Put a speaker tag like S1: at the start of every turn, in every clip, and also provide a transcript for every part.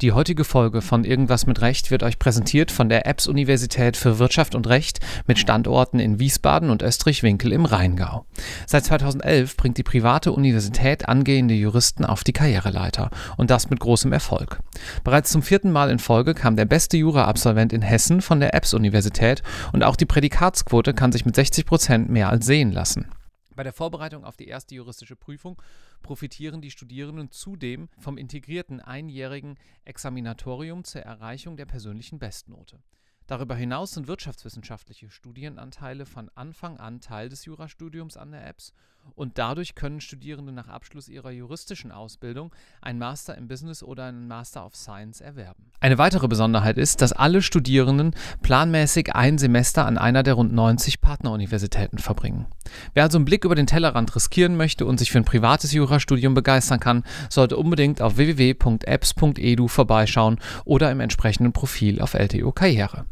S1: Die heutige Folge von Irgendwas mit Recht wird euch präsentiert von der EBS Universität für Wirtschaft und Recht mit Standorten in Wiesbaden und Österreich-Winkel im Rheingau. Seit 2011 bringt die private Universität angehende Juristen auf die Karriereleiter und das mit großem Erfolg. Bereits zum vierten Mal in Folge kam der beste Jura-Absolvent in Hessen von der EBS Universität und auch die Prädikatsquote kann sich mit 60 Prozent mehr als sehen lassen. Bei der Vorbereitung auf die erste juristische Prüfung profitieren die Studierenden zudem vom integrierten einjährigen Examinatorium zur Erreichung der persönlichen Bestnote. Darüber hinaus sind wirtschaftswissenschaftliche Studienanteile von Anfang an Teil des Jurastudiums an der EBS und dadurch können Studierende nach Abschluss ihrer juristischen Ausbildung ein Master im Business oder einen Master of Science erwerben. Eine weitere Besonderheit ist, dass alle Studierenden planmäßig ein Semester an einer der rund 90 Partneruniversitäten verbringen. Wer also einen Blick über den Tellerrand riskieren möchte und sich für ein privates Jurastudium begeistern kann, sollte unbedingt auf www.apps.edu vorbeischauen oder im entsprechenden Profil auf LTO Karriere.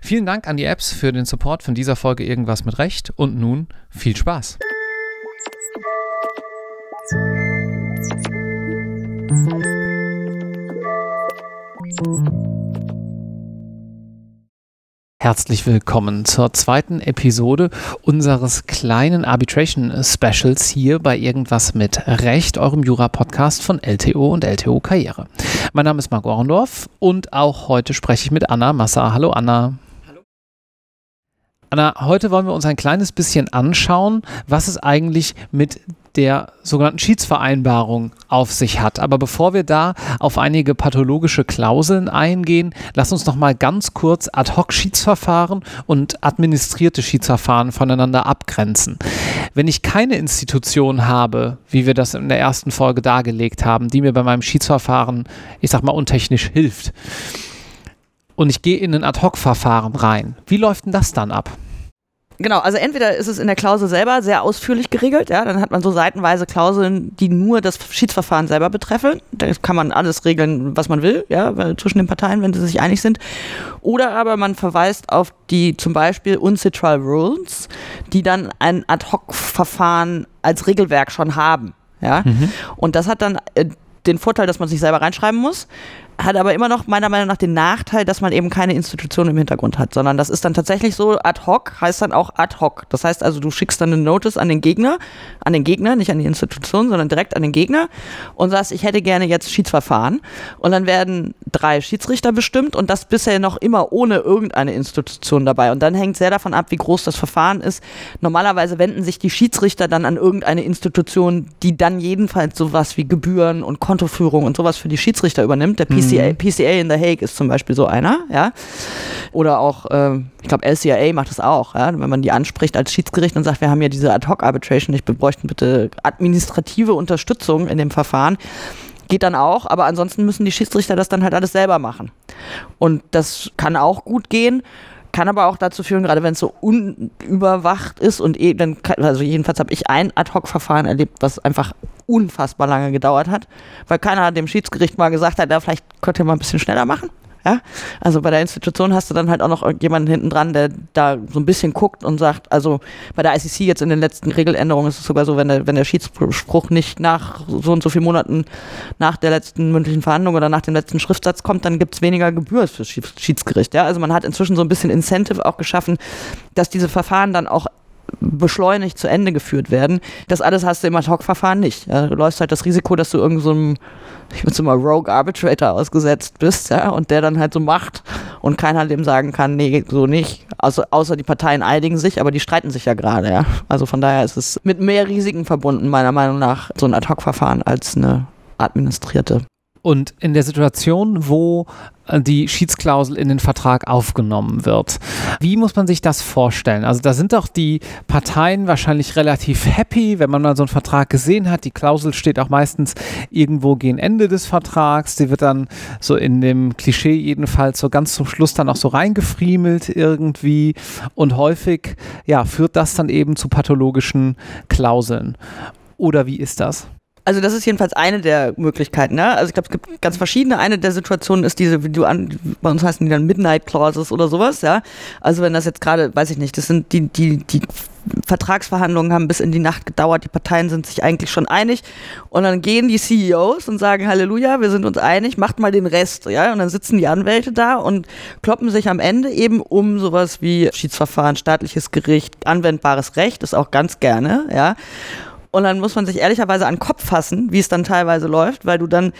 S1: Vielen Dank an die Apps für den Support von dieser Folge Irgendwas mit Recht und nun viel Spaß. Herzlich willkommen zur zweiten Episode unseres kleinen Arbitration Specials hier bei Irgendwas mit Recht, eurem Jura-Podcast von LTO und LTO Karriere. Mein Name ist Marco Orndorff und auch heute spreche ich mit Anna Massa. Hallo Anna. Anna, heute wollen wir uns ein kleines bisschen anschauen, was es eigentlich mit der sogenannten Schiedsvereinbarung auf sich hat. Aber bevor wir da auf einige pathologische Klauseln eingehen, lass uns noch mal ganz kurz Ad-hoc-Schiedsverfahren und administrierte Schiedsverfahren voneinander abgrenzen. Wenn ich keine Institution habe, wie wir das in der ersten Folge dargelegt haben, die mir bei meinem Schiedsverfahren, ich sag mal, untechnisch hilft, und ich gehe in ein Ad-hoc-Verfahren rein, wie läuft denn das dann ab?
S2: Genau, also entweder ist es in der Klausel selber sehr ausführlich geregelt, ja, dann hat man so seitenweise Klauseln, die nur das Schiedsverfahren selber betreffen. Da kann man alles regeln, was man will, ja, zwischen den Parteien, wenn sie sich einig sind. Oder aber man verweist auf die zum Beispiel UNCITRAL Rules, die dann ein Ad-Hoc-Verfahren als Regelwerk schon haben. Ja? Mhm. Und das hat dann äh, den Vorteil, dass man sich selber reinschreiben muss hat aber immer noch meiner Meinung nach den Nachteil, dass man eben keine Institution im Hintergrund hat, sondern das ist dann tatsächlich so ad hoc, heißt dann auch ad hoc. Das heißt also, du schickst dann eine Notice an den Gegner, an den Gegner, nicht an die Institution, sondern direkt an den Gegner und sagst, ich hätte gerne jetzt Schiedsverfahren. Und dann werden drei Schiedsrichter bestimmt und das bisher noch immer ohne irgendeine Institution dabei. Und dann hängt sehr davon ab, wie groß das Verfahren ist. Normalerweise wenden sich die Schiedsrichter dann an irgendeine Institution, die dann jedenfalls sowas wie Gebühren und Kontoführung und sowas für die Schiedsrichter übernimmt. Der PC PCA, mhm. PCA in The Hague ist zum Beispiel so einer, ja. Oder auch, ähm, ich glaube, LCIA macht das auch, ja? wenn man die anspricht als Schiedsgericht und sagt, wir haben ja diese Ad-Hoc-Arbitration, ich bräuchten bitte administrative Unterstützung in dem Verfahren geht dann auch, aber ansonsten müssen die Schiedsrichter das dann halt alles selber machen. Und das kann auch gut gehen, kann aber auch dazu führen, gerade wenn es so unüberwacht ist und eh, dann, also jedenfalls habe ich ein Ad-Hoc-Verfahren erlebt, was einfach unfassbar lange gedauert hat, weil keiner dem Schiedsgericht mal gesagt hat, ja, vielleicht könnt ihr mal ein bisschen schneller machen. Ja? Also bei der Institution hast du dann halt auch noch jemanden hinten dran, der da so ein bisschen guckt und sagt, also bei der ICC jetzt in den letzten Regeländerungen ist es sogar so, wenn der, wenn der Schiedsspruch nicht nach so und so vielen Monaten nach der letzten mündlichen Verhandlung oder nach dem letzten Schriftsatz kommt, dann gibt es weniger Gebühr fürs Schiedsgericht. Ja? Also man hat inzwischen so ein bisschen Incentive auch geschaffen, dass diese Verfahren dann auch beschleunigt zu Ende geführt werden. Das alles hast du im Ad-Hoc-Verfahren nicht. Ja, du läufst halt das Risiko, dass du irgendeinem, so ich würde mal Rogue Arbitrator ausgesetzt bist, ja, und der dann halt so macht und keiner dem sagen kann, nee, so nicht. Also, außer die Parteien einigen sich, aber die streiten sich ja gerade, ja. Also von daher ist es mit mehr Risiken verbunden, meiner Meinung nach, so ein Ad-Hoc-Verfahren als eine administrierte
S1: und in der Situation, wo äh, die Schiedsklausel in den Vertrag aufgenommen wird. Wie muss man sich das vorstellen? Also da sind doch die Parteien wahrscheinlich relativ happy, wenn man mal so einen Vertrag gesehen hat. Die Klausel steht auch meistens irgendwo gegen Ende des Vertrags. Die wird dann so in dem Klischee jedenfalls so ganz zum Schluss dann auch so reingefriemelt irgendwie. Und häufig ja, führt das dann eben zu pathologischen Klauseln. Oder wie ist das?
S2: Also das ist jedenfalls eine der Möglichkeiten. Ne? Also ich glaube, es gibt ganz verschiedene. Eine der Situationen ist diese, wie du an, bei uns heißen die dann Midnight Clauses oder sowas. Ja, also wenn das jetzt gerade, weiß ich nicht, das sind die die die Vertragsverhandlungen haben bis in die Nacht gedauert, die Parteien sind sich eigentlich schon einig und dann gehen die CEOs und sagen Halleluja, wir sind uns einig, macht mal den Rest, ja, und dann sitzen die Anwälte da und kloppen sich am Ende eben um sowas wie Schiedsverfahren, staatliches Gericht, anwendbares Recht, ist auch ganz gerne, ja. Und dann muss man sich ehrlicherweise an den Kopf fassen, wie es dann teilweise läuft, weil du dann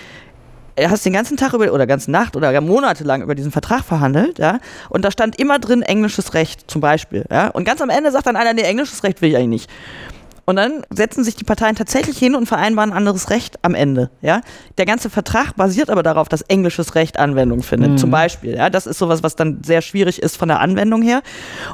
S2: hast den ganzen Tag über oder ganze Nacht oder monatelang über diesen Vertrag verhandelt, ja, und da stand immer drin englisches Recht zum Beispiel, ja, und ganz am Ende sagt dann einer, nee, englisches Recht will ich eigentlich nicht. Und dann setzen sich die Parteien tatsächlich hin und vereinbaren ein anderes Recht am Ende. Ja? Der ganze Vertrag basiert aber darauf, dass englisches Recht Anwendung findet. Mhm. Zum Beispiel. Ja? Das ist sowas, was dann sehr schwierig ist von der Anwendung her.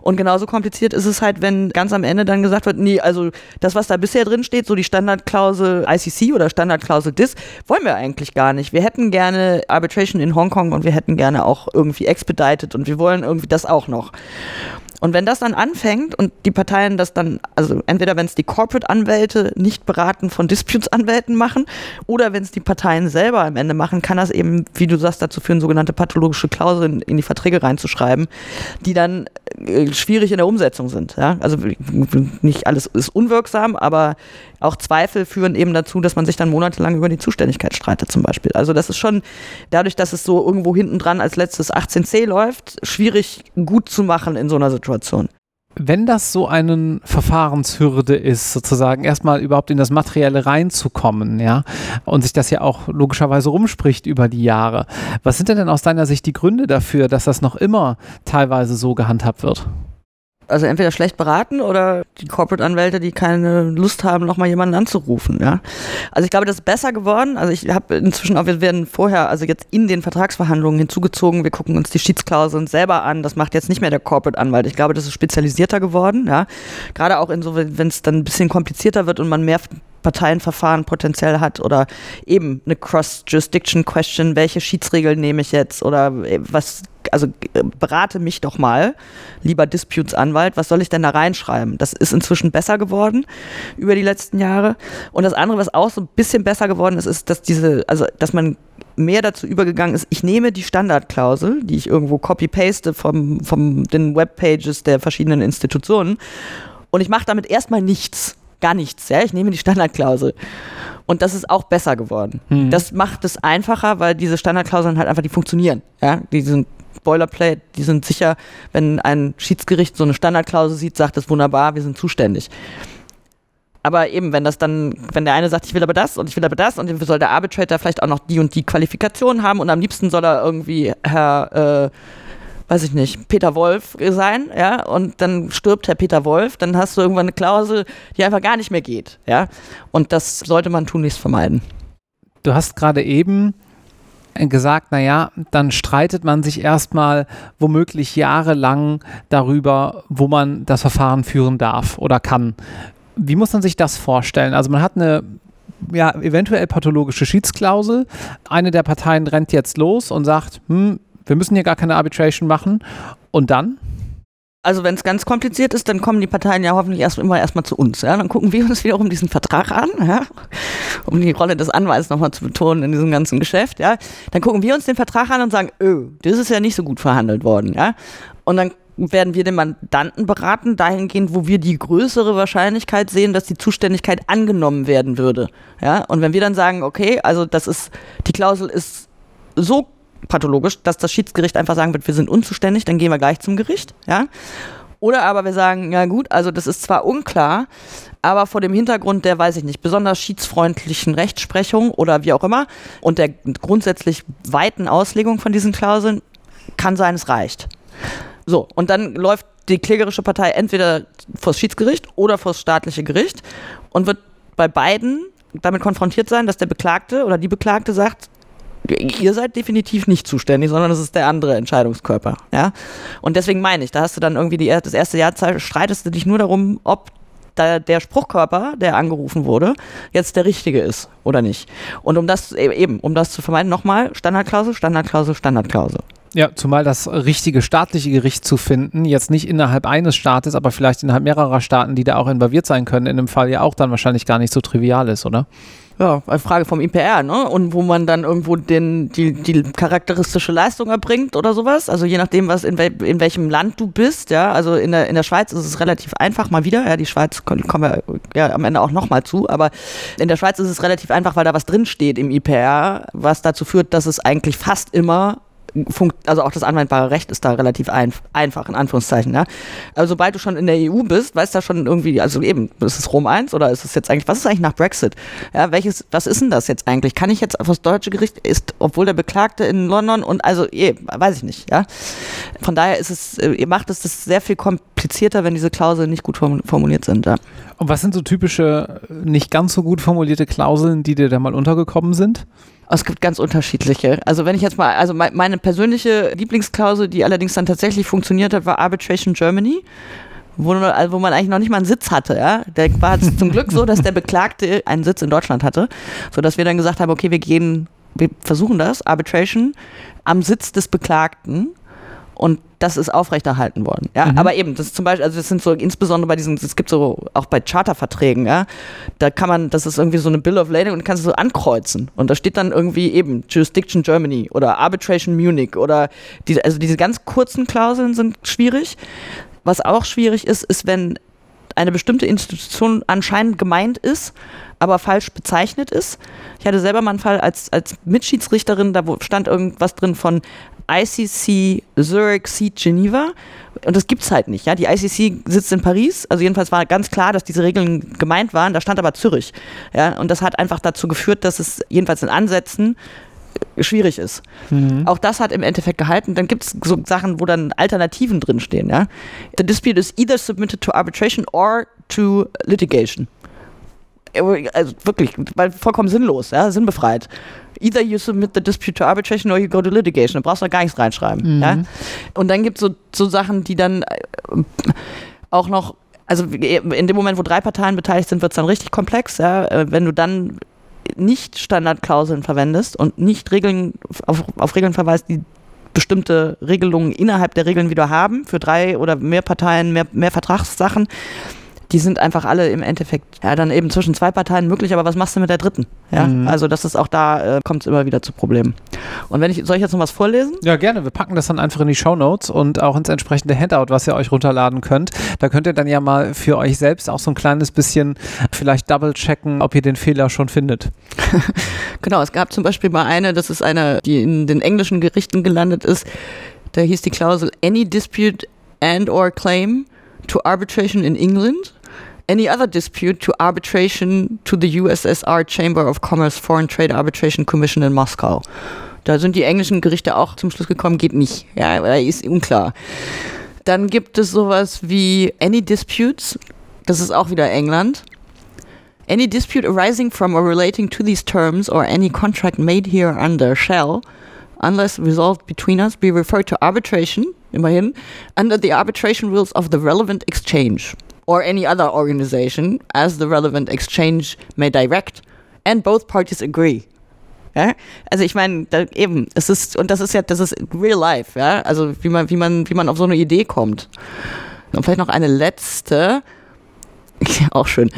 S2: Und genauso kompliziert ist es halt, wenn ganz am Ende dann gesagt wird, nee, also das, was da bisher drin steht, so die Standardklausel ICC oder Standardklausel DIS, wollen wir eigentlich gar nicht. Wir hätten gerne Arbitration in Hongkong und wir hätten gerne auch irgendwie expedited und wir wollen irgendwie das auch noch. Und wenn das dann anfängt und die Parteien das dann, also entweder wenn es die Corporate-Anwälte nicht beraten von Disputes-Anwälten machen oder wenn es die Parteien selber am Ende machen, kann das eben, wie du sagst, dazu führen, sogenannte pathologische Klauseln in die Verträge reinzuschreiben, die dann äh, schwierig in der Umsetzung sind. Ja? Also nicht alles ist unwirksam, aber auch Zweifel führen eben dazu, dass man sich dann monatelang über die Zuständigkeit streitet zum Beispiel. Also das ist schon dadurch, dass es so irgendwo hinten dran als letztes 18c läuft, schwierig gut zu machen in so einer Situation.
S1: Wenn das so eine Verfahrenshürde ist, sozusagen erstmal überhaupt in das Materielle reinzukommen, ja, und sich das ja auch logischerweise rumspricht über die Jahre, was sind denn aus deiner Sicht die Gründe dafür, dass das noch immer teilweise so gehandhabt wird?
S2: Also entweder schlecht beraten oder die Corporate-Anwälte, die keine Lust haben, nochmal jemanden anzurufen. Ja? Also ich glaube, das ist besser geworden. Also ich habe inzwischen auch, wir werden vorher, also jetzt in den Vertragsverhandlungen hinzugezogen, wir gucken uns die Schiedsklauseln selber an. Das macht jetzt nicht mehr der Corporate-Anwalt. Ich glaube, das ist spezialisierter geworden. Ja? Gerade auch in so, wenn es dann ein bisschen komplizierter wird und man mehr Parteienverfahren potenziell hat oder eben eine Cross-Jurisdiction-Question, welche Schiedsregeln nehme ich jetzt oder äh, was also äh, berate mich doch mal, lieber Disputes-Anwalt, was soll ich denn da reinschreiben? Das ist inzwischen besser geworden über die letzten Jahre. Und das andere, was auch so ein bisschen besser geworden ist, ist, dass diese, also dass man mehr dazu übergegangen ist, ich nehme die Standardklausel, die ich irgendwo copy-paste vom, vom den Webpages der verschiedenen Institutionen und ich mache damit erstmal nichts. Gar nichts, ja. Ich nehme die Standardklausel. Und das ist auch besser geworden. Mhm. Das macht es einfacher, weil diese Standardklauseln halt einfach, die funktionieren. Ja, die sind Boilerplate, die sind sicher, wenn ein Schiedsgericht so eine Standardklausel sieht, sagt es wunderbar, wir sind zuständig. Aber eben, wenn das dann, wenn der eine sagt, ich will aber das und ich will aber das und soll der Arbitrator vielleicht auch noch die und die Qualifikation haben und am liebsten soll er irgendwie Herr, äh, weiß ich nicht, Peter Wolf sein, ja, und dann stirbt Herr Peter Wolf, dann hast du irgendwann eine Klausel, die einfach gar nicht mehr geht, ja. Und das sollte man tunlichst vermeiden.
S1: Du hast gerade eben gesagt, naja, dann streitet man sich erstmal womöglich jahrelang darüber, wo man das Verfahren führen darf oder kann. Wie muss man sich das vorstellen? Also man hat eine ja, eventuell pathologische Schiedsklausel. Eine der Parteien rennt jetzt los und sagt, hm, wir müssen hier gar keine Arbitration machen. Und dann?
S2: Also wenn es ganz kompliziert ist, dann kommen die Parteien ja hoffentlich erst immer erstmal zu uns. Ja? Dann gucken wir uns wiederum diesen Vertrag an, ja? um die Rolle des Anwalts nochmal zu betonen in diesem ganzen Geschäft. Ja? Dann gucken wir uns den Vertrag an und sagen, öh, das ist ja nicht so gut verhandelt worden. Ja? Und dann werden wir den Mandanten beraten, dahingehend, wo wir die größere Wahrscheinlichkeit sehen, dass die Zuständigkeit angenommen werden würde. Ja? Und wenn wir dann sagen, okay, also das ist, die Klausel ist so pathologisch, dass das Schiedsgericht einfach sagen wird, wir sind unzuständig, dann gehen wir gleich zum Gericht, ja. Oder aber wir sagen, ja gut, also das ist zwar unklar, aber vor dem Hintergrund der, weiß ich nicht, besonders schiedsfreundlichen Rechtsprechung oder wie auch immer und der grundsätzlich weiten Auslegung von diesen Klauseln kann sein, es reicht. So, und dann läuft die klägerische Partei entweder vors Schiedsgericht oder vors staatliche Gericht und wird bei beiden damit konfrontiert sein, dass der Beklagte oder die Beklagte sagt, ihr seid definitiv nicht zuständig, sondern es ist der andere Entscheidungskörper. Ja? Und deswegen meine ich, da hast du dann irgendwie die, das erste Jahr streitest du dich nur darum, ob da der Spruchkörper, der angerufen wurde, jetzt der richtige ist oder nicht. Und um das e-, eben, um das zu vermeiden, nochmal Standardklausel, Standardklausel, Standardklausel.
S1: Ja, zumal das richtige staatliche Gericht zu finden, jetzt nicht innerhalb eines Staates, aber vielleicht innerhalb mehrerer Staaten, die da auch involviert sein können, in dem Fall ja auch dann wahrscheinlich gar nicht so trivial ist, oder?
S2: Ja, eine Frage vom IPR, ne? Und wo man dann irgendwo den, die, die charakteristische Leistung erbringt oder sowas. Also je nachdem, was in, wel, in welchem Land du bist, ja. Also in der, in der Schweiz ist es relativ einfach mal wieder. Ja, die Schweiz kommen wir ja am Ende auch nochmal zu, aber in der Schweiz ist es relativ einfach, weil da was drinsteht im IPR, was dazu führt, dass es eigentlich fast immer also auch das anwendbare Recht ist da relativ ein, einfach, in Anführungszeichen. Ja? Also sobald du schon in der EU bist, weißt du schon irgendwie, also eben, ist es Rom 1 oder ist es jetzt eigentlich, was ist eigentlich nach Brexit? Ja, welches, was ist denn das jetzt eigentlich? Kann ich jetzt auf das deutsche Gericht, ist, obwohl der Beklagte in London und also, eh, weiß ich nicht, ja. Von daher ist es, äh, ihr macht es das sehr viel komplizierter, wenn diese Klauseln nicht gut formuliert sind, ja.
S1: Und was sind so typische, nicht ganz so gut formulierte Klauseln, die dir da mal untergekommen sind?
S2: Es gibt ganz unterschiedliche. Also wenn ich jetzt mal, also meine persönliche Lieblingsklausel, die allerdings dann tatsächlich funktioniert hat, war Arbitration Germany. Wo, also wo man eigentlich noch nicht mal einen Sitz hatte, ja. Der war zum Glück so, dass der Beklagte einen Sitz in Deutschland hatte, sodass wir dann gesagt haben, okay, wir gehen, wir versuchen das, Arbitration, am Sitz des Beklagten und das ist aufrechterhalten worden. Ja, mhm. aber eben, das ist zum Beispiel, also das sind so insbesondere bei diesen, es gibt so auch bei Charterverträgen, ja, da kann man, das ist irgendwie so eine Bill of Lading und kannst du so ankreuzen und da steht dann irgendwie eben Jurisdiction Germany oder Arbitration Munich oder diese, also diese ganz kurzen Klauseln sind schwierig. Was auch schwierig ist, ist, wenn eine bestimmte Institution anscheinend gemeint ist, aber falsch bezeichnet ist. Ich hatte selber mal einen Fall als, als Mitschiedsrichterin, da stand irgendwas drin von ICC Zurich Seat Geneva. Und das gibt es halt nicht. Ja? Die ICC sitzt in Paris. Also jedenfalls war ganz klar, dass diese Regeln gemeint waren. Da stand aber Zürich. Ja? Und das hat einfach dazu geführt, dass es jedenfalls in Ansätzen schwierig ist. Mhm. Auch das hat im Endeffekt gehalten. Dann gibt es so Sachen, wo dann Alternativen drinstehen. Ja? The dispute is either submitted to arbitration or to litigation. Also wirklich, weil vollkommen sinnlos, ja? sinnbefreit either you submit the dispute to arbitration or you go to litigation. Da brauchst du gar nichts reinschreiben. Mhm. Ja? Und dann gibt es so, so Sachen, die dann äh, auch noch, also in dem Moment, wo drei Parteien beteiligt sind, wird es dann richtig komplex. Ja? Äh, wenn du dann nicht Standardklauseln verwendest und nicht Regeln auf, auf Regeln verweist, die bestimmte Regelungen innerhalb der Regeln wieder haben, für drei oder mehr Parteien, mehr, mehr Vertragssachen, die sind einfach alle im Endeffekt ja dann eben zwischen zwei Parteien möglich, aber was machst du mit der dritten? Ja, mhm. also das ist auch da äh, kommt es immer wieder zu Problemen. Und wenn ich soll ich jetzt noch was vorlesen?
S1: Ja, gerne. Wir packen das dann einfach in die Show Notes und auch ins entsprechende Handout, was ihr euch runterladen könnt. Da könnt ihr dann ja mal für euch selbst auch so ein kleines bisschen vielleicht double checken, ob ihr den Fehler schon findet.
S2: genau, es gab zum Beispiel mal eine, das ist eine, die in den englischen Gerichten gelandet ist. Da hieß die Klausel Any dispute and or claim to arbitration in England any other dispute to arbitration to the USSR Chamber of Commerce Foreign Trade Arbitration Commission in Moskau. Da sind die englischen Gerichte auch zum Schluss gekommen, geht nicht. Ja, ist unklar. Dann gibt es sowas wie Any Disputes, das ist auch wieder England. Any dispute arising from or relating to these terms or any contract made here under shall, unless resolved between us, be referred to arbitration, immerhin, under the arbitration rules of the relevant exchange or any other organization as the relevant exchange may direct and both parties agree. Ja? Also ich meine, eben, es ist, und das ist ja, das ist real life, ja. Also wie man, wie man, wie man auf so eine Idee kommt. Und vielleicht noch eine letzte. Auch schön.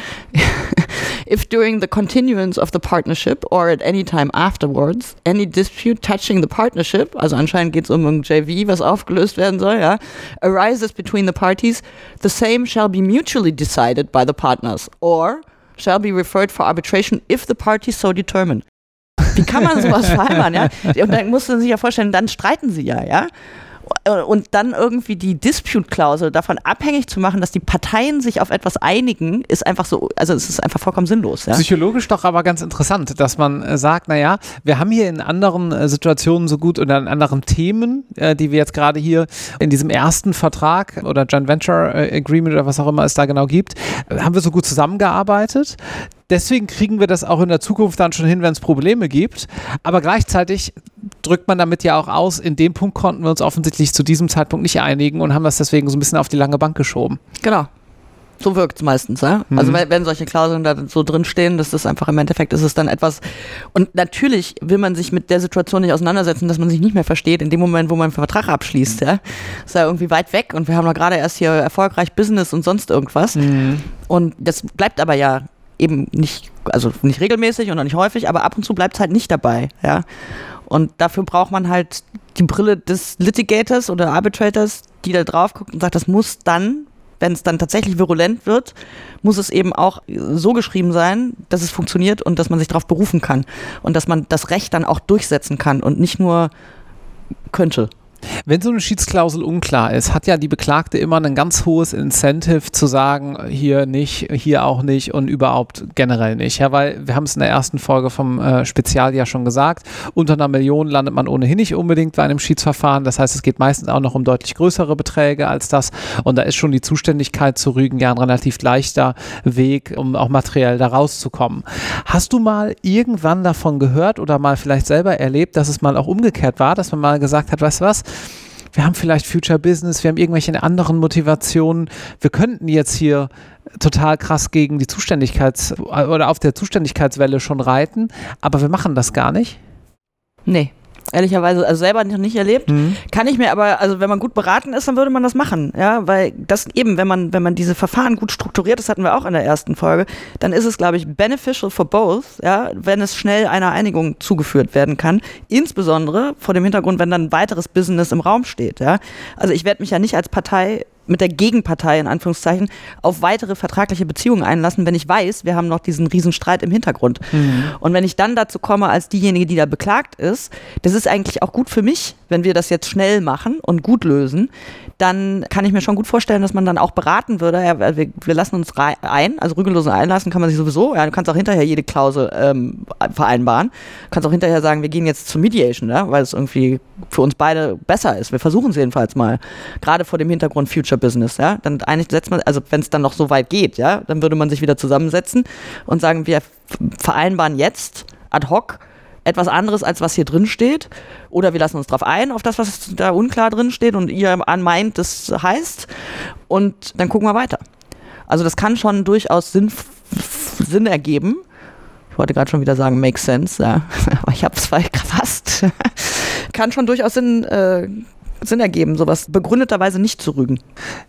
S2: If during the continuance of the partnership or at any time afterwards any dispute touching the partnership, also anscheinend geht es um ein JV, was aufgelöst werden soll, ja, arises between the parties, the same shall be mutually decided by the partners or shall be referred for arbitration if the parties so determine. Wie kann man sowas vereinbaren, ja? Und dann muss man sich ja vorstellen, dann streiten sie ja, ja? Äh, und dann irgendwie die Dispute-Klausel davon abhängig zu machen, dass die Parteien sich auf etwas einigen, ist einfach so, also es ist einfach vollkommen sinnlos. Ja?
S1: Psychologisch doch aber ganz interessant, dass man äh, sagt, naja, wir haben hier in anderen äh, Situationen so gut oder in anderen Themen, die wir jetzt gerade hier in diesem ersten Vertrag oder Joint Venture Agreement oder was auch immer es da genau gibt, haben wir so gut zusammengearbeitet. Deswegen kriegen wir das auch in der Zukunft dann schon hin, wenn es Probleme gibt. Aber gleichzeitig drückt man damit ja auch aus, in dem Punkt konnten wir uns offensichtlich zu diesem Zeitpunkt nicht einigen und haben das deswegen so ein bisschen auf die lange Bank geschoben.
S2: Genau. So wirkt es meistens, ja. Mhm. Also wenn, solche Klauseln da so drinstehen, dass das einfach im Endeffekt ist es dann etwas. Und natürlich will man sich mit der Situation nicht auseinandersetzen, dass man sich nicht mehr versteht, in dem Moment, wo man einen Vertrag abschließt, ja. Ist ja irgendwie weit weg und wir haben doch gerade erst hier erfolgreich Business und sonst irgendwas. Mhm. Und das bleibt aber ja eben nicht, also nicht regelmäßig und auch nicht häufig, aber ab und zu bleibt es halt nicht dabei, ja. Und dafür braucht man halt die Brille des Litigators oder Arbitrators, die da drauf guckt und sagt, das muss dann, wenn es dann tatsächlich virulent wird, muss es eben auch so geschrieben sein, dass es funktioniert und dass man sich darauf berufen kann und dass man das Recht dann auch durchsetzen kann und nicht nur könnte.
S1: Wenn so eine Schiedsklausel unklar ist, hat ja die Beklagte immer ein ganz hohes Incentive zu sagen, hier nicht, hier auch nicht und überhaupt generell nicht. Ja, weil wir haben es in der ersten Folge vom äh, Spezial ja schon gesagt, unter einer Million landet man ohnehin nicht unbedingt bei einem Schiedsverfahren. Das heißt, es geht meistens auch noch um deutlich größere Beträge als das. Und da ist schon die Zuständigkeit zu Rügen ja ein relativ leichter Weg, um auch materiell da rauszukommen. Hast du mal irgendwann davon gehört oder mal vielleicht selber erlebt, dass es mal auch umgekehrt war, dass man mal gesagt hat, weißt du was, wir haben vielleicht Future Business, wir haben irgendwelche anderen Motivationen. Wir könnten jetzt hier total krass gegen die Zuständigkeits- oder auf der Zuständigkeitswelle schon reiten, aber wir machen das gar nicht.
S2: Nee ehrlicherweise also selber noch nicht erlebt. Mhm. Kann ich mir aber, also wenn man gut beraten ist, dann würde man das machen, ja, weil das eben, wenn man, wenn man diese Verfahren gut strukturiert, das hatten wir auch in der ersten Folge, dann ist es, glaube ich, beneficial for both, ja, wenn es schnell einer Einigung zugeführt werden kann, insbesondere vor dem Hintergrund, wenn dann weiteres Business im Raum steht, ja. Also ich werde mich ja nicht als Partei mit der Gegenpartei in Anführungszeichen auf weitere vertragliche Beziehungen einlassen, wenn ich weiß, wir haben noch diesen Riesenstreit im Hintergrund. Mhm. Und wenn ich dann dazu komme, als diejenige, die da beklagt ist, das ist eigentlich auch gut für mich, wenn wir das jetzt schnell machen und gut lösen, dann kann ich mir schon gut vorstellen, dass man dann auch beraten würde, ja, wir, wir, lassen uns ein, also rügellosen einlassen kann man sich sowieso, ja, du kannst auch hinterher jede Klausel ähm, vereinbaren, du kannst auch hinterher sagen, wir gehen jetzt zur Mediation, ja, weil es irgendwie für uns beide besser ist. Wir versuchen es jedenfalls mal, gerade vor dem Hintergrund Future Business, ja, dann eigentlich setzt man, also wenn es dann noch so weit geht, ja, dann würde man sich wieder zusammensetzen und sagen, wir vereinbaren jetzt ad hoc etwas anderes, als was hier drin steht. Oder wir lassen uns darauf ein, auf das, was da unklar drin steht und ihr meint, das heißt. Und dann gucken wir weiter. Also das kann schon durchaus Sinn, Sinn ergeben. Ich wollte gerade schon wieder sagen, makes sense, ja. aber ich habe es fast. kann schon durchaus Sinn äh, Sinn ergeben, sowas begründeterweise nicht zu rügen.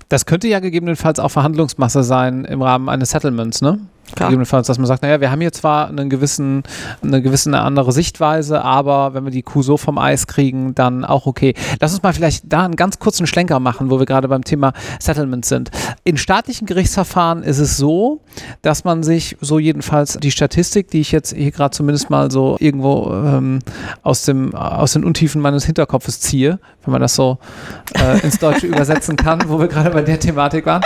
S1: Das könnte ja gegebenenfalls auch Verhandlungsmasse sein im Rahmen eines Settlements, ne? Gegebenenfalls, dass man sagt, naja, wir haben hier zwar einen gewissen, eine gewisse andere Sichtweise, aber wenn wir die Kuh so vom Eis kriegen, dann auch okay. Lass uns mal vielleicht da einen ganz kurzen Schlenker machen, wo wir gerade beim Thema Settlement sind. In staatlichen Gerichtsverfahren ist es so, dass man sich, so jedenfalls die Statistik, die ich jetzt hier gerade zumindest mal so irgendwo ähm, aus, dem, aus den Untiefen meines Hinterkopfes ziehe, wenn man das so äh, ins Deutsche übersetzen kann, wo wir gerade bei der Thematik waren,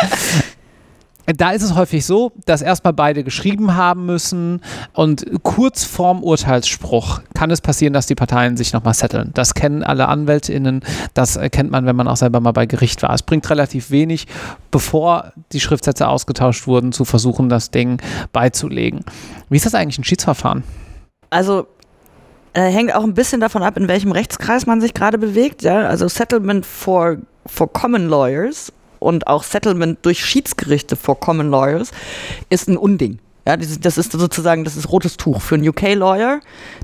S1: da ist es häufig so, dass erstmal beide geschrieben haben müssen und kurz vorm Urteilsspruch kann es passieren, dass die Parteien sich nochmal setteln. Das kennen alle AnwältInnen, das kennt man, wenn man auch selber mal bei Gericht war. Es bringt relativ wenig, bevor die Schriftsätze ausgetauscht wurden, zu versuchen, das Ding beizulegen. Wie ist das eigentlich ein Schiedsverfahren?
S2: Also äh, hängt auch ein bisschen davon ab, in welchem Rechtskreis man sich gerade bewegt. Ja? Also Settlement for, for Common Lawyers und auch Settlement durch Schiedsgerichte vor Common Lawyers ist ein Unding. Ja, das ist sozusagen, das ist rotes Tuch für einen UK-Lawyer,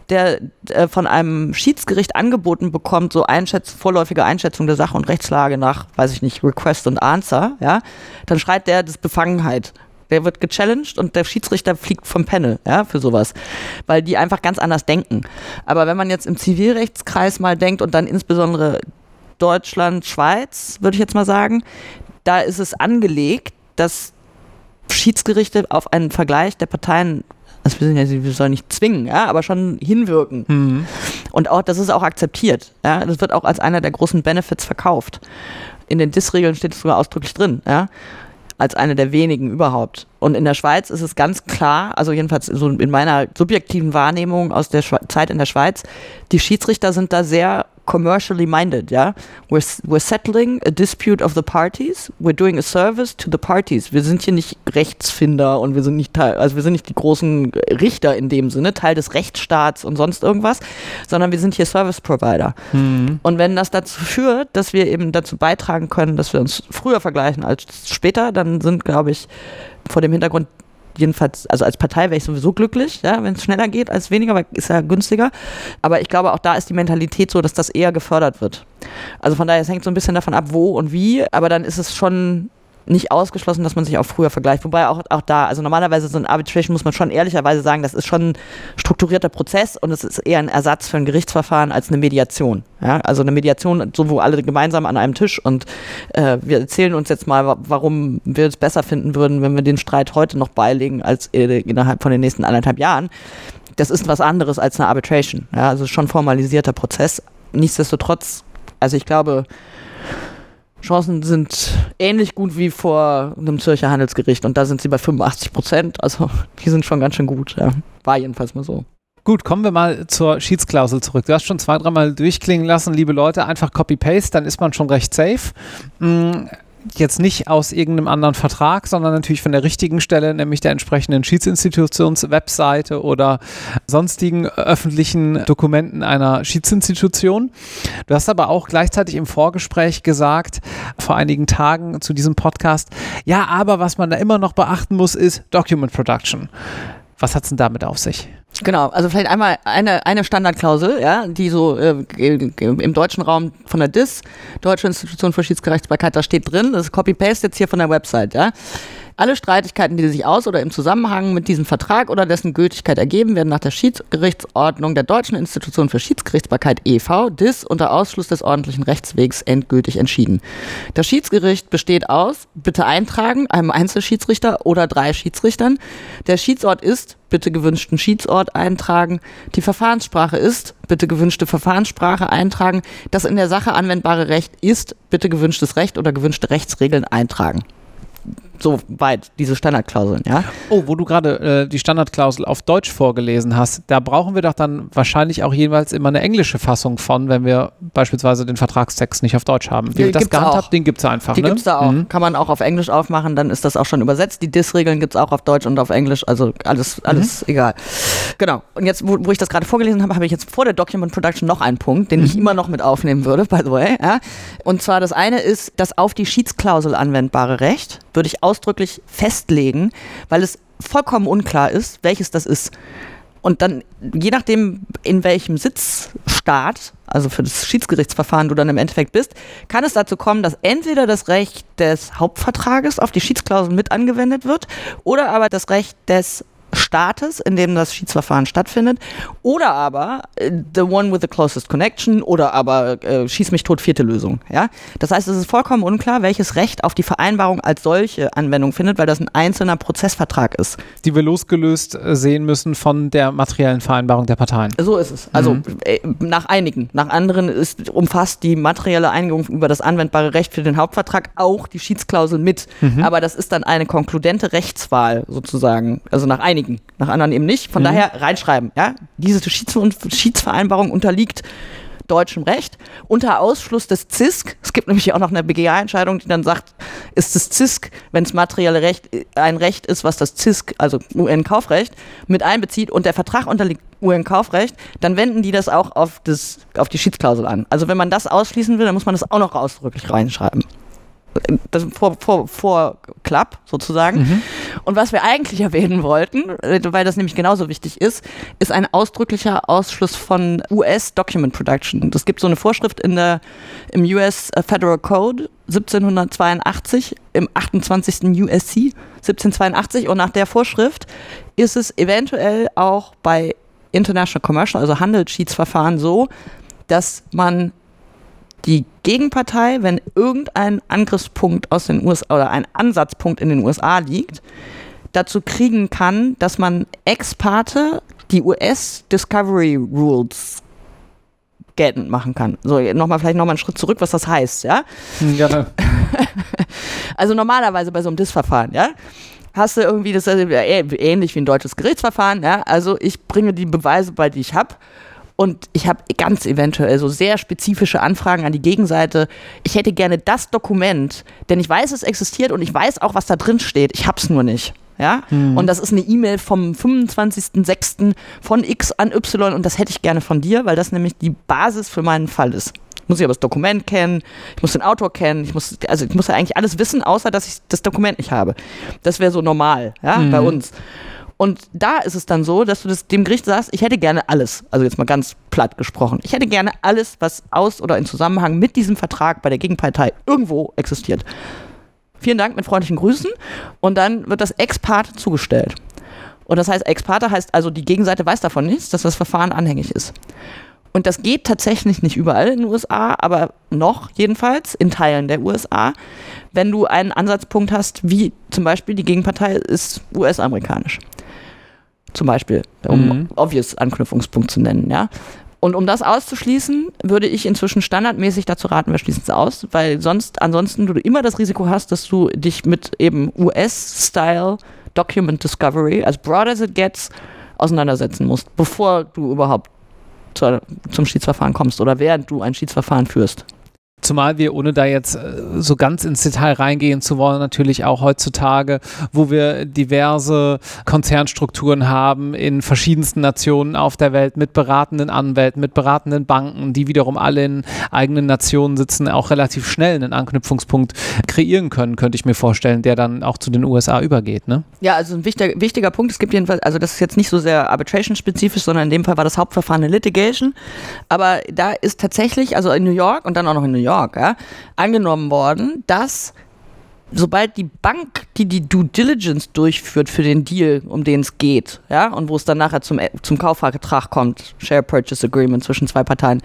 S2: der äh, von einem Schiedsgericht angeboten bekommt, so Einschätz vorläufige Einschätzung der Sache und Rechtslage nach, weiß ich nicht, Request und Answer, ja, dann schreit der das Befangenheit. Der wird gechallenged und der Schiedsrichter fliegt vom Panel, ja, für sowas. Weil die einfach ganz anders denken. Aber wenn man jetzt im Zivilrechtskreis mal denkt und dann insbesondere Deutschland, Schweiz, würde ich jetzt mal sagen, da ist es angelegt, dass Schiedsgerichte auf einen Vergleich der Parteien also wir, sind ja, wir sollen nicht zwingen, ja, aber schon hinwirken. Mhm. Und auch, das ist auch akzeptiert. Ja. Das wird auch als einer der großen Benefits verkauft. In den DIS-Regeln steht es sogar ausdrücklich drin, ja. Als eine der wenigen überhaupt. Und in der Schweiz ist es ganz klar, also jedenfalls so in meiner subjektiven Wahrnehmung aus der Schwe Zeit in der Schweiz, die Schiedsrichter sind da sehr commercially minded, ja. We're, we're settling a dispute of the parties. We're doing a service to the parties. Wir sind hier nicht Rechtsfinder und wir sind nicht Teil, also wir sind nicht die großen Richter in dem Sinne, Teil des Rechtsstaats und sonst irgendwas, sondern wir sind hier Service Provider. Mhm. Und wenn das dazu führt, dass wir eben dazu beitragen können, dass wir uns früher vergleichen als später, dann sind, glaube ich, vor dem Hintergrund jedenfalls, also als Partei wäre ich sowieso glücklich, ja, wenn es schneller geht als weniger, weil ist ja günstiger. Aber ich glaube, auch da ist die Mentalität so, dass das eher gefördert wird. Also von daher, es hängt so ein bisschen davon ab, wo und wie, aber dann ist es schon nicht ausgeschlossen, dass man sich auch früher vergleicht. Wobei auch, auch da, also normalerweise so ein Arbitration muss man schon ehrlicherweise sagen, das ist schon ein strukturierter Prozess und es ist eher ein Ersatz für ein Gerichtsverfahren als eine Mediation. Ja? Also eine Mediation, so wo alle gemeinsam an einem Tisch und äh, wir erzählen uns jetzt mal, warum wir es besser finden würden, wenn wir den Streit heute noch beilegen als äh, innerhalb von den nächsten anderthalb Jahren. Das ist was anderes als eine Arbitration. Ja? Also schon formalisierter Prozess. Nichtsdestotrotz, also ich glaube, Chancen sind ähnlich gut wie vor einem Zürcher Handelsgericht und da sind sie bei 85 Prozent. Also die sind schon ganz schön gut. Ja. War jedenfalls mal so.
S1: Gut, kommen wir mal zur Schiedsklausel zurück. Du hast schon zwei, dreimal durchklingen lassen, liebe Leute, einfach Copy-Paste, dann ist man schon recht safe. Jetzt nicht aus irgendeinem anderen Vertrag, sondern natürlich von der richtigen Stelle, nämlich der entsprechenden Schiedsinstitutions-Webseite oder sonstigen öffentlichen Dokumenten einer Schiedsinstitution. Du hast aber auch gleichzeitig im Vorgespräch gesagt, vor einigen Tagen zu diesem Podcast, ja, aber was man da immer noch beachten muss, ist Document Production. Was hat es denn damit auf sich?
S2: Genau, also vielleicht einmal eine, eine Standardklausel, ja, die so äh, im deutschen Raum von der DIS, Deutsche Institution für Schiedsgerichtsbarkeit, da steht drin, das ist Copy-Paste jetzt hier von der Website, ja. Alle Streitigkeiten, die sich aus oder im Zusammenhang mit diesem Vertrag oder dessen Gültigkeit ergeben, werden nach der Schiedsgerichtsordnung der Deutschen Institution für Schiedsgerichtsbarkeit e.V. DIS unter Ausschluss des ordentlichen Rechtswegs endgültig entschieden. Das Schiedsgericht besteht aus, bitte eintragen, einem Einzelschiedsrichter oder drei Schiedsrichtern. Der Schiedsort ist, bitte gewünschten Schiedsort eintragen. Die Verfahrenssprache ist, bitte gewünschte Verfahrenssprache eintragen. Das in der Sache anwendbare Recht ist, bitte gewünschtes Recht oder gewünschte Rechtsregeln eintragen so weit, diese Standardklauseln, ja.
S1: Oh, wo du gerade äh, die Standardklausel auf Deutsch vorgelesen hast, da brauchen wir doch dann wahrscheinlich auch jeweils immer eine englische Fassung von, wenn wir beispielsweise den Vertragstext nicht auf Deutsch haben.
S2: Wie das gehandhabt,
S1: den gibt es einfach.
S2: Die
S1: ne?
S2: gibt es da auch. Mhm. Kann man auch auf Englisch aufmachen, dann ist das auch schon übersetzt. Die DIS-Regeln gibt es auch auf Deutsch und auf Englisch, also alles, alles mhm. egal. Genau. Und jetzt, wo, wo ich das gerade vorgelesen habe, habe ich jetzt vor der Document Production noch einen Punkt, den mhm. ich immer noch mit aufnehmen würde, by the way. Ja? Und zwar das eine ist, das auf die Schiedsklausel anwendbare Recht würde ich ausdrücklich festlegen, weil es vollkommen unklar ist, welches das ist. Und dann, je nachdem, in welchem Sitzstaat, also für das Schiedsgerichtsverfahren du dann im Endeffekt bist, kann es dazu kommen, dass entweder das Recht des Hauptvertrages auf die Schiedsklausel mit angewendet wird oder aber das Recht des Staates, in dem das Schiedsverfahren stattfindet, oder aber äh, the one with the closest connection oder aber äh, schieß mich tot vierte Lösung. Ja? Das heißt, es ist vollkommen unklar, welches Recht auf die Vereinbarung als solche Anwendung findet, weil das ein einzelner Prozessvertrag ist.
S1: Die wir losgelöst äh, sehen müssen von der materiellen Vereinbarung der Parteien.
S2: So ist es. Also mhm. äh, nach einigen. Nach anderen ist, umfasst die materielle Einigung über das anwendbare Recht für den Hauptvertrag auch die Schiedsklausel mit. Mhm. Aber das ist dann eine konkludente Rechtswahl sozusagen. Also nach einigen einigen, nach anderen eben nicht. Von mhm. daher reinschreiben, ja, diese Schiedsvereinbarung unterliegt deutschem Recht unter Ausschluss des ZISK. Es gibt nämlich auch noch eine BGA-Entscheidung, die dann sagt, ist das ZISK, wenn es materielle Recht ein Recht ist, was das ZISK, also UN-Kaufrecht, mit einbezieht und der Vertrag unterliegt UN-Kaufrecht, dann wenden die das auch auf, das, auf die Schiedsklausel an. Also wenn man das ausschließen will, dann muss man das auch noch ausdrücklich reinschreiben vor, vor, vor Club sozusagen. Mhm. Und was wir eigentlich erwähnen wollten, äh, weil das nämlich genauso wichtig ist, ist ein ausdrücklicher Ausschluss von US Document Production. Es gibt so eine Vorschrift in der, im US Federal Code 1782 im 28. USC 1782 und nach der Vorschrift ist es eventuell auch bei International Commercial, also Handelsschiedsverfahren so, dass man die Gegenpartei, wenn irgendein Angriffspunkt aus den USA oder ein Ansatzpunkt in den USA liegt, dazu kriegen kann, dass man ex parte die US Discovery Rules geltend machen kann. So, nochmal, vielleicht nochmal einen Schritt zurück, was das heißt, ja? Ja. also normalerweise bei so einem DIS-Verfahren, ja? Hast du irgendwie das also ähnlich wie ein deutsches Gerichtsverfahren, ja? Also ich bringe die Beweise bei, die ich habe und ich habe ganz eventuell so sehr spezifische Anfragen an die Gegenseite. Ich hätte gerne das Dokument, denn ich weiß, es existiert und ich weiß auch, was da drin steht. Ich habe es nur nicht. Ja? Mhm. Und das ist eine E-Mail vom 25.06. von X an Y und das hätte ich gerne von dir, weil das nämlich die Basis für meinen Fall ist. Muss ich aber das Dokument kennen, ich muss den Autor kennen, ich muss, also ich muss ja eigentlich alles wissen, außer dass ich das Dokument nicht habe. Das wäre so normal, ja, mhm. bei uns. Und da ist es dann so, dass du das dem Gericht sagst, ich hätte gerne alles, also jetzt mal ganz platt gesprochen, ich hätte gerne alles, was aus oder in Zusammenhang mit diesem Vertrag bei der Gegenpartei irgendwo existiert. vielen Dank mit freundlichen Grüßen und dann wird das ex parte zugestellt. Und das heißt, ex parte heißt also, die Gegenseite weiß davon nichts, dass das Verfahren anhängig ist. Und das geht tatsächlich nicht überall in den USA, aber noch jedenfalls in Teilen der USA, wenn du einen Ansatzpunkt hast, wie zum Beispiel die Gegenpartei ist US-amerikanisch. Zum Beispiel, um
S1: Mhm.
S2: obvious Anknüpfungspunkt zu nennen, ja. Und um das auszuschließen, würde ich inzwischen standardmäßig dazu raten, wir schließen es aus, weil sonst, ansonsten du immer das Risiko hast, dass du dich mit eben US-Style Document Discovery, as broad as it gets, auseinandersetzen musst, bevor du überhaupt zur, zum Schiedsverfahren kommst oder während du ein Schiedsverfahren führst.
S1: Zumal wir, ohne da jetzt äh, so ganz ins Detail reingehen zu wollen, natürlich auch heutzutage, wo wir diverse Konzernstrukturen haben in verschiedensten Nationen auf der Welt mit beratenden Anwälten, mit beratenden Banken, die wiederum alle in eigenen Nationen sitzen, auch relativ schnell einen Anknüpfungspunkt kreieren können, könnte ich mir vorstellen, der dann auch zu den USA übergeht. Ne?
S2: Ja, also ein wichtiger, wichtiger Punkt, es gibt jedenfalls, also das ist jetzt nicht so sehr arbitration-spezifisch, sondern in dem Fall war das Hauptverfahren eine Litigation, aber da ist tatsächlich, also in New York und dann auch noch in New York, ja, angenommen worden, dass sobald die Bank, die die Due Diligence durchführt für den Deal, um den es geht, ja, und wo es dann nachher zum, zum Kaufvertrag kommt, Share Purchase Agreement zwischen zwei Parteien,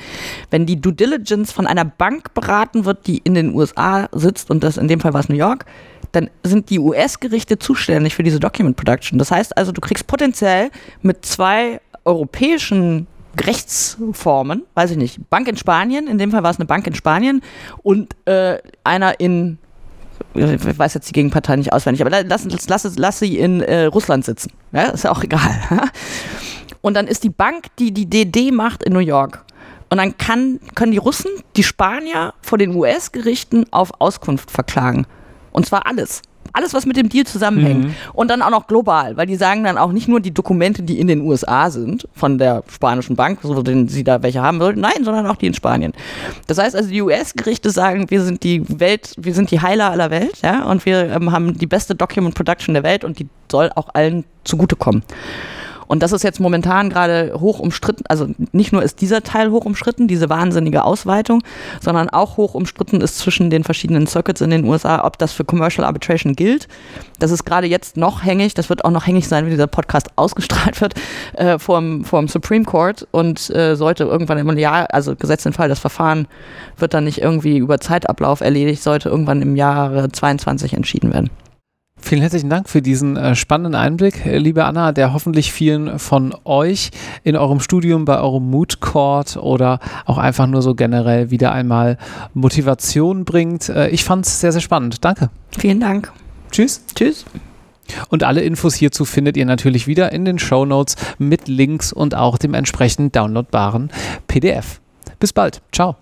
S2: wenn die Due Diligence von einer Bank beraten wird, die in den USA sitzt, und das in dem Fall war es New York, dann sind die US-Gerichte zuständig für diese Document Production. Das heißt also, du kriegst potenziell mit zwei europäischen Rechtsformen, weiß ich nicht, Bank in Spanien, in dem Fall war es eine Bank in Spanien und äh, einer in ich weiß jetzt die Gegenpartei nicht auswendig, aber lass, lass, lass, sie in äh, Russland sitzen. Ja, ist ja auch egal. Und dann ist die Bank, die die DD macht in New York. Und dann kann, können die Russen die Spanier vor den US-Gerichten auf Auskunft verklagen. Und zwar alles. Alles, was mit dem Deal zusammenhängt.
S1: Mhm.
S2: Und dann auch noch global, weil die sagen dann auch nicht nur die Dokumente, die in den USA sind, von der spanischen Bank, so denen sie da welche haben wollten, nein, sondern auch die in Spanien. Das heißt also, die US-Gerichte sagen, wir sind die Welt, wir sind die Heiler aller Welt, ja, und wir ähm, haben die beste Document Production der Welt und die soll auch allen zugutekommen. Und das ist jetzt momentan gerade hoch umstritten. Also nicht nur ist dieser Teil hoch umstritten, diese wahnsinnige Ausweitung, sondern auch hoch umstritten ist zwischen den verschiedenen Circuits in den USA, ob das für Commercial Arbitration gilt. Das ist gerade jetzt noch hängig. Das wird auch noch hängig sein, wenn dieser Podcast ausgestrahlt wird äh, vom, vom Supreme Court und äh, sollte irgendwann im Jahr, also gesetzt den Fall, das Verfahren wird dann nicht irgendwie über Zeitablauf erledigt, sollte irgendwann im Jahre 22 entschieden werden.
S1: Vielen herzlichen Dank für diesen äh, spannenden Einblick, äh, liebe Anna, der hoffentlich vielen von euch in eurem Studium, bei eurem Mood Court oder auch einfach nur so generell wieder einmal Motivation bringt. Äh, ich fand es sehr, sehr spannend. Danke.
S2: Vielen Dank.
S1: Tschüss.
S2: Tschüss.
S1: Und alle Infos hierzu findet ihr natürlich wieder in den Show Notes mit Links und auch dem entsprechend downloadbaren PDF. Bis bald. Ciao.